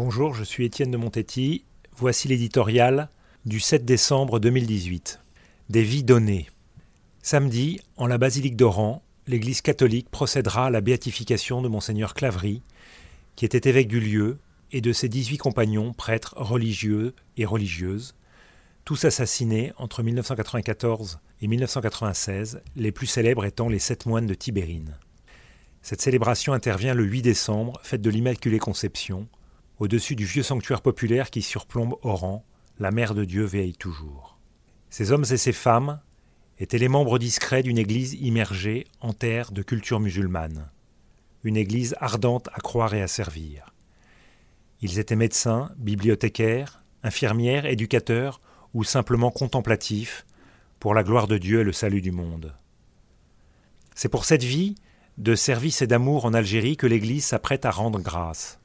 Bonjour, je suis Étienne de Montetti. Voici l'éditorial du 7 décembre 2018. Des vies données. Samedi, en la basilique d'Oran, l'Église catholique procédera à la béatification de Monseigneur Claverie, qui était évêque du lieu, et de ses 18 compagnons, prêtres religieux et religieuses, tous assassinés entre 1994 et 1996, les plus célèbres étant les sept moines de Tibérine. Cette célébration intervient le 8 décembre, fête de l'Immaculée Conception, au-dessus du vieux sanctuaire populaire qui surplombe Oran, la mère de Dieu veille toujours. Ces hommes et ces femmes étaient les membres discrets d'une église immergée en terre de culture musulmane, une église ardente à croire et à servir. Ils étaient médecins, bibliothécaires, infirmières, éducateurs ou simplement contemplatifs pour la gloire de Dieu et le salut du monde. C'est pour cette vie de service et d'amour en Algérie que l'Église s'apprête à rendre grâce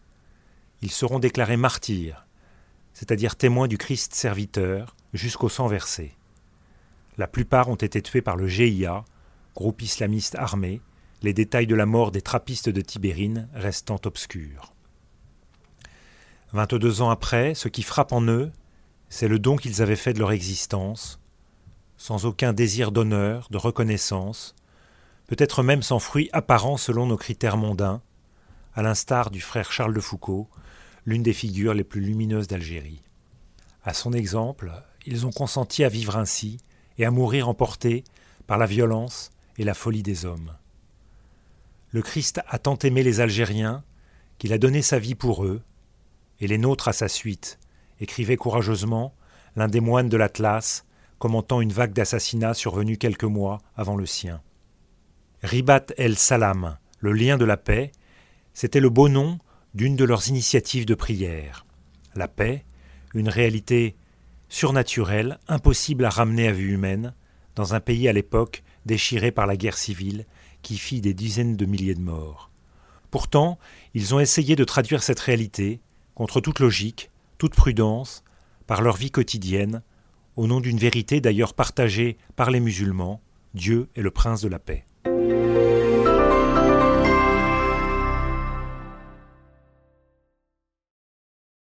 ils seront déclarés martyrs, c'est-à-dire témoins du Christ serviteur, jusqu'au sang versé. La plupart ont été tués par le GIA, groupe islamiste armé, les détails de la mort des trappistes de Tibérine restant obscurs. 22 ans après, ce qui frappe en eux, c'est le don qu'ils avaient fait de leur existence, sans aucun désir d'honneur, de reconnaissance, peut-être même sans fruit apparent selon nos critères mondains, à l'instar du frère Charles de Foucault, l'une des figures les plus lumineuses d'Algérie. À son exemple, ils ont consenti à vivre ainsi et à mourir emportés par la violence et la folie des hommes. Le Christ a tant aimé les Algériens qu'il a donné sa vie pour eux, et les nôtres à sa suite, écrivait courageusement l'un des moines de l'Atlas, commentant une vague d'assassinats survenue quelques mois avant le sien. Ribat el Salam, le lien de la paix, c'était le beau nom d'une de leurs initiatives de prière. La paix, une réalité surnaturelle, impossible à ramener à vue humaine, dans un pays à l'époque déchiré par la guerre civile qui fit des dizaines de milliers de morts. Pourtant, ils ont essayé de traduire cette réalité, contre toute logique, toute prudence, par leur vie quotidienne, au nom d'une vérité d'ailleurs partagée par les musulmans, Dieu est le prince de la paix.